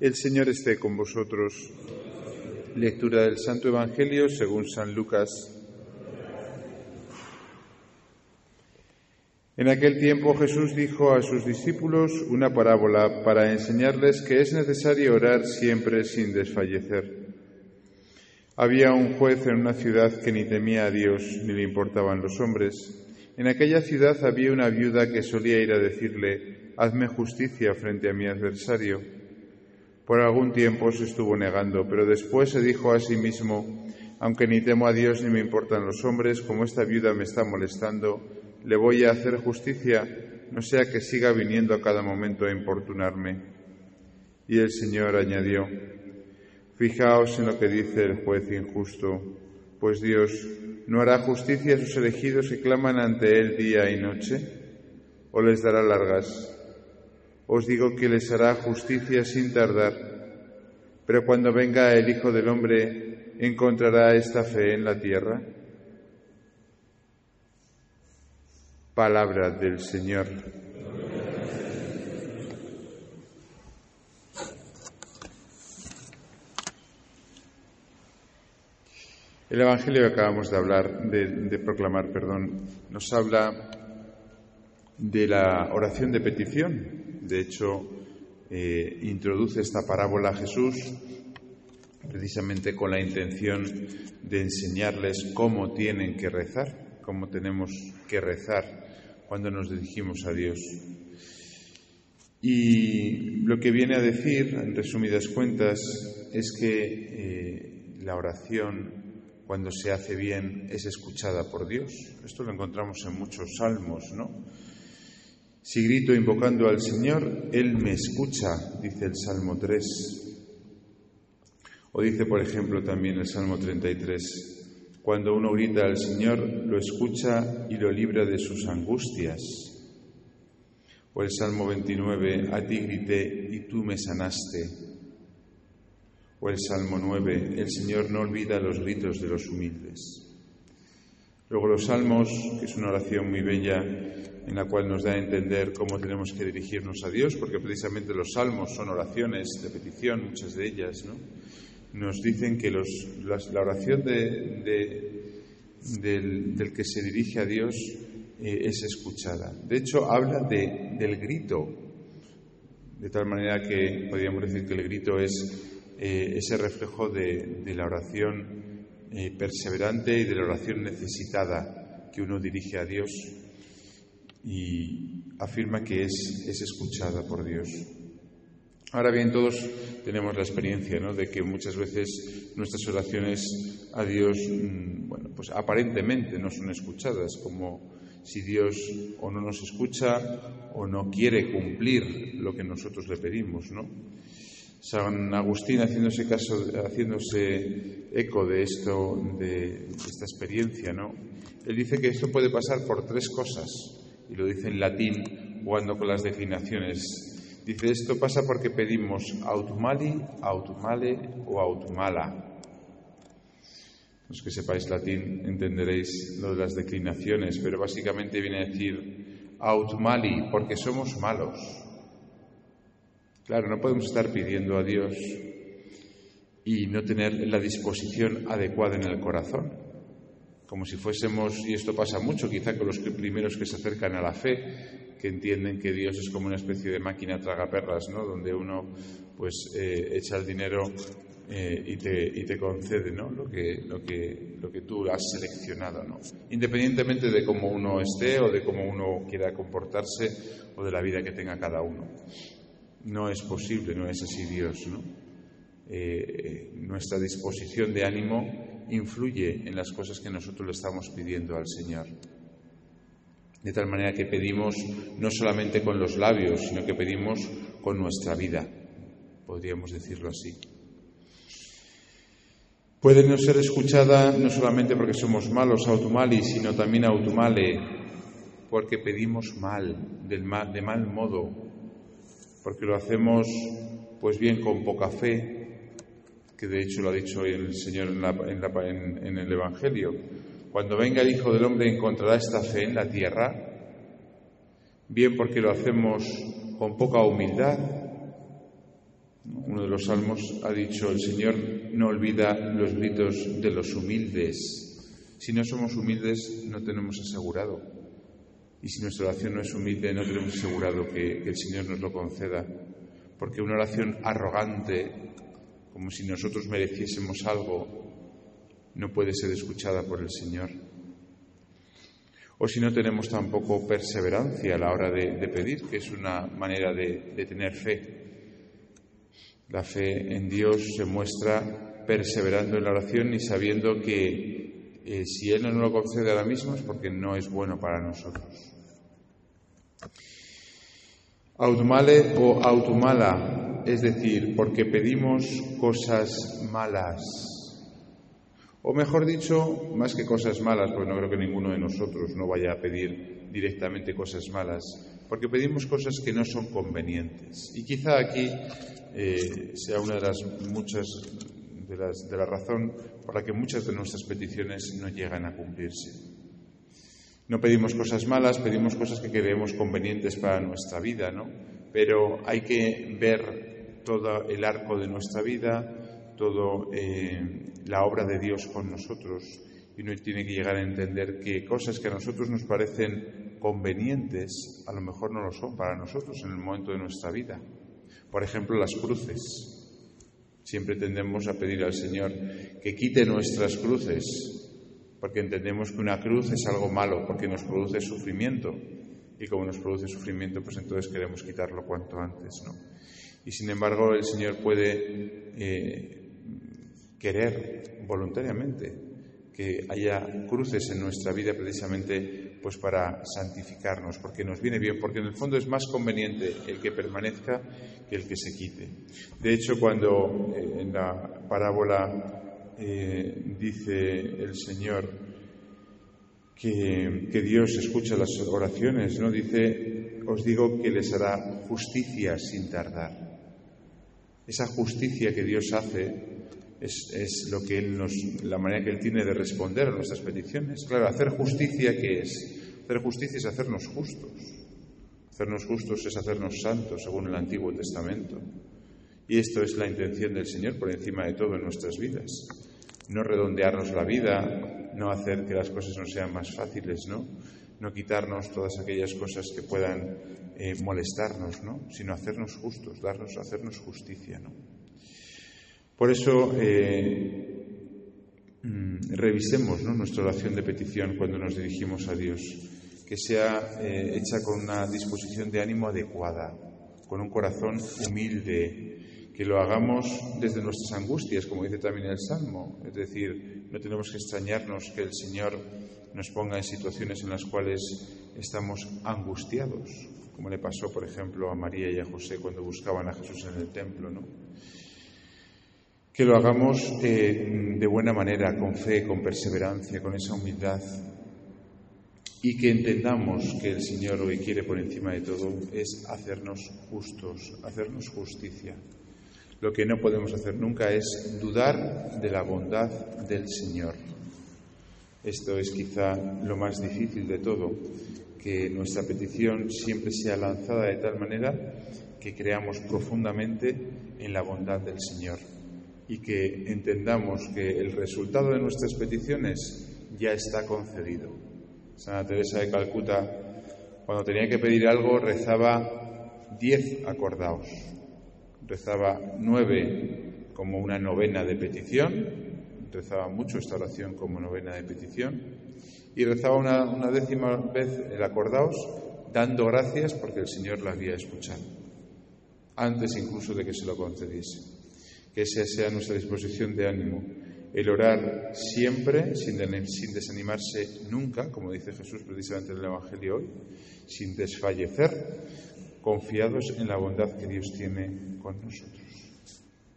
El Señor esté con vosotros. Lectura del Santo Evangelio según San Lucas. En aquel tiempo Jesús dijo a sus discípulos una parábola para enseñarles que es necesario orar siempre sin desfallecer. Había un juez en una ciudad que ni temía a Dios ni le importaban los hombres. En aquella ciudad había una viuda que solía ir a decirle, hazme justicia frente a mi adversario. Por algún tiempo se estuvo negando, pero después se dijo a sí mismo, aunque ni temo a Dios ni me importan los hombres, como esta viuda me está molestando, le voy a hacer justicia, no sea que siga viniendo a cada momento a importunarme. Y el Señor añadió, Fijaos en lo que dice el juez injusto, pues Dios no hará justicia a sus elegidos que claman ante Él día y noche, o les dará largas. Os digo que les hará justicia sin tardar, pero cuando venga el Hijo del Hombre, ¿encontrará esta fe en la tierra? Palabra del Señor. El Evangelio que acabamos de hablar, de, proclamar, perdón, nos habla de la oración de petición. De hecho, eh, introduce esta parábola a Jesús precisamente con la intención de enseñarles cómo tienen que rezar, cómo tenemos que rezar cuando nos dirigimos a Dios. Y lo que viene a decir, en resumidas cuentas, es que eh, la oración, cuando se hace bien, es escuchada por Dios. Esto lo encontramos en muchos salmos, ¿no? Si grito invocando al Señor, Él me escucha, dice el Salmo 3. O dice, por ejemplo, también el Salmo 33, cuando uno grita al Señor, lo escucha y lo libra de sus angustias. O el Salmo 29, a ti grité y tú me sanaste. O el Salmo 9, el Señor no olvida los gritos de los humildes. Luego los salmos, que es una oración muy bella en la cual nos da a entender cómo tenemos que dirigirnos a Dios, porque precisamente los salmos son oraciones de petición, muchas de ellas, ¿no? nos dicen que la oración del, que se dirige a Dios eh, es escuchada. De hecho, habla del grito, de tal manera que podríamos decir que el grito es eh, ese reflejo de, la oración eh, perseverante y de la oración necesitada que uno dirige a Dios y afirma que es escuchada por Dios. Ahora bien, todos tenemos la experiencia ¿no? de que muchas veces nuestras oraciones a Dios, mm, bueno, pues aparentemente no son escuchadas, como si Dios o no nos escucha o no quiere cumplir lo que nosotros le pedimos, ¿no? San Agustín, haciéndose caso, haciéndose eco de esto, de, esta experiencia, ¿no? Él dice que esto puede pasar por tres cosas, y lo dice en latín, jugando con las declinaciones Dice, esto pasa porque pedimos autumali, autumale o autumala. Los que sepáis latín entenderéis lo de las declinaciones, pero básicamente viene a decir autumali porque somos malos. Claro, no podemos estar pidiendo a Dios y no tener la disposición adecuada en el corazón. Como si fuésemos, y esto pasa mucho quizá con los primeros que se acercan a la fe, que entienden que Dios es como una especie de máquina tragaperras, ¿no? Donde uno pues eh, echa el dinero eh, y, te, y, te, concede ¿no? lo, que, lo, que, lo que tú has seleccionado, ¿no? independientemente de cómo uno esté o de cómo uno quiera comportarse o de la vida que tenga cada uno. No es posible, no es así Dios. ¿no? Eh, nuestra disposición de ánimo influye en las cosas que nosotros le estamos pidiendo al Señor. De tal manera que pedimos no solamente con los labios, sino que pedimos con nuestra vida, podríamos decirlo así. Puede no ser escuchada no solamente porque somos malos, autumali, sino también autumale, porque pedimos mal, de mal modo, porque lo hacemos pues bien con poca fe, que de hecho lo ha dicho el Señor en, en el Evangelio, cuando venga el Hijo del Hombre encontrará esta fe en la tierra, bien porque lo hacemos con poca humildad. Uno de los salmos ha dicho, el Señor no olvida los gritos de los humildes. Si no somos humildes, no tenemos asegurado. Y si nuestra oración no es humilde, no tenemos asegurado que, el Señor nos lo conceda. Porque una oración arrogante, como si nosotros mereciésemos algo, no puede ser escuchada por el Señor. O si no tenemos tampoco perseverancia a la hora de, pedir, que es una manera de, tener fe. La fe en Dios se muestra perseverando en la oración y sabiendo que eh, si Él no lo concede ahora mismo es porque no es bueno para nosotros. Autumale o autumala, es decir, porque pedimos cosas malas o mejor dicho, más que cosas malas, porque no creo que ninguno de nosotros no vaya a pedir directamente cosas malas, porque pedimos cosas que no son convenientes. Y quizá aquí eh, sea una de las muchas de, la razón por la que muchas de nuestras peticiones no llegan a cumplirse. No pedimos cosas malas, pedimos cosas que creemos convenientes para nuestra vida, ¿no? Pero hay que ver todo el arco de nuestra vida, todo eh, la obra de Dios con nosotros y uno tiene que llegar a entender que cosas que a nosotros nos parecen convenientes, a lo mejor no lo son para nosotros en el momento de nuestra vida. Por ejemplo, las cruces. Siempre tendemos a pedir al Señor que quite nuestras cruces, porque entendemos que una cruz es algo malo, porque nos produce sufrimiento. Y como nos produce sufrimiento, pues entonces queremos quitarlo cuanto antes, ¿no? Y sin embargo, el Señor puede eh, querer voluntariamente que haya cruces en nuestra vida precisamente pues para santificarnos, porque nos viene bien, porque en el fondo es más conveniente el que permanezca que el que se quite. De hecho, cuando eh, en la parábola eh, dice el Señor que, que, Dios escucha las oraciones, ¿no? Dice, os digo que les hará justicia sin tardar. Esa justicia que Dios hace es, lo que Él nos, la manera que Él tiene de responder a nuestras peticiones. Claro, hacer justicia, ¿qué es? Hacer justicia es hacernos justos. Hacernos justos es hacernos santos, según el Antiguo Testamento. Y esto es la intención del Señor por encima de todo en nuestras vidas. No redondearnos la vida, no hacer que las cosas no sean más fáciles, ¿no? No quitarnos todas aquellas cosas que puedan eh, molestarnos, ¿no? Sino hacernos justos, darnos, hacernos justicia, ¿no? Por eso, eh, mm, revisemos nuestra oración de petición cuando nos dirigimos a Dios, que sea eh, hecha con una disposición de ánimo adecuada, con un corazón humilde, que lo hagamos desde nuestras angustias, como dice también el Salmo. Es decir, no tenemos que extrañarnos que el Señor nos ponga en situaciones en las cuales estamos angustiados, como le pasó, por ejemplo, a María y a José cuando buscaban a Jesús en el templo, ¿no? Que lo hagamos eh, de buena manera, con fe, con perseverancia, con esa humildad y que entendamos que el Señor hoy quiere por encima de todo es hacernos justos, hacernos justicia. Lo que no podemos hacer nunca es dudar de la bondad del Señor. Esto es quizá lo más difícil de todo, que nuestra petición siempre sea lanzada de tal manera que creamos profundamente en la bondad del Señor y que entendamos que el resultado de nuestras peticiones ya está concedido. Santa Teresa de Calcuta, cuando tenía que pedir algo, rezaba diez acordaos, rezaba nueve como una novena de petición, rezaba mucho esta oración como novena de petición, y rezaba una, una décima vez el acordaos, dando gracias porque el Señor la había escuchado, antes incluso de que se lo concediese que esa sea nuestra disposición de ánimo, el orar siempre, sin, desanimarse nunca, como dice Jesús precisamente en el Evangelio hoy, sin desfallecer, confiados en la bondad que Dios tiene con nosotros.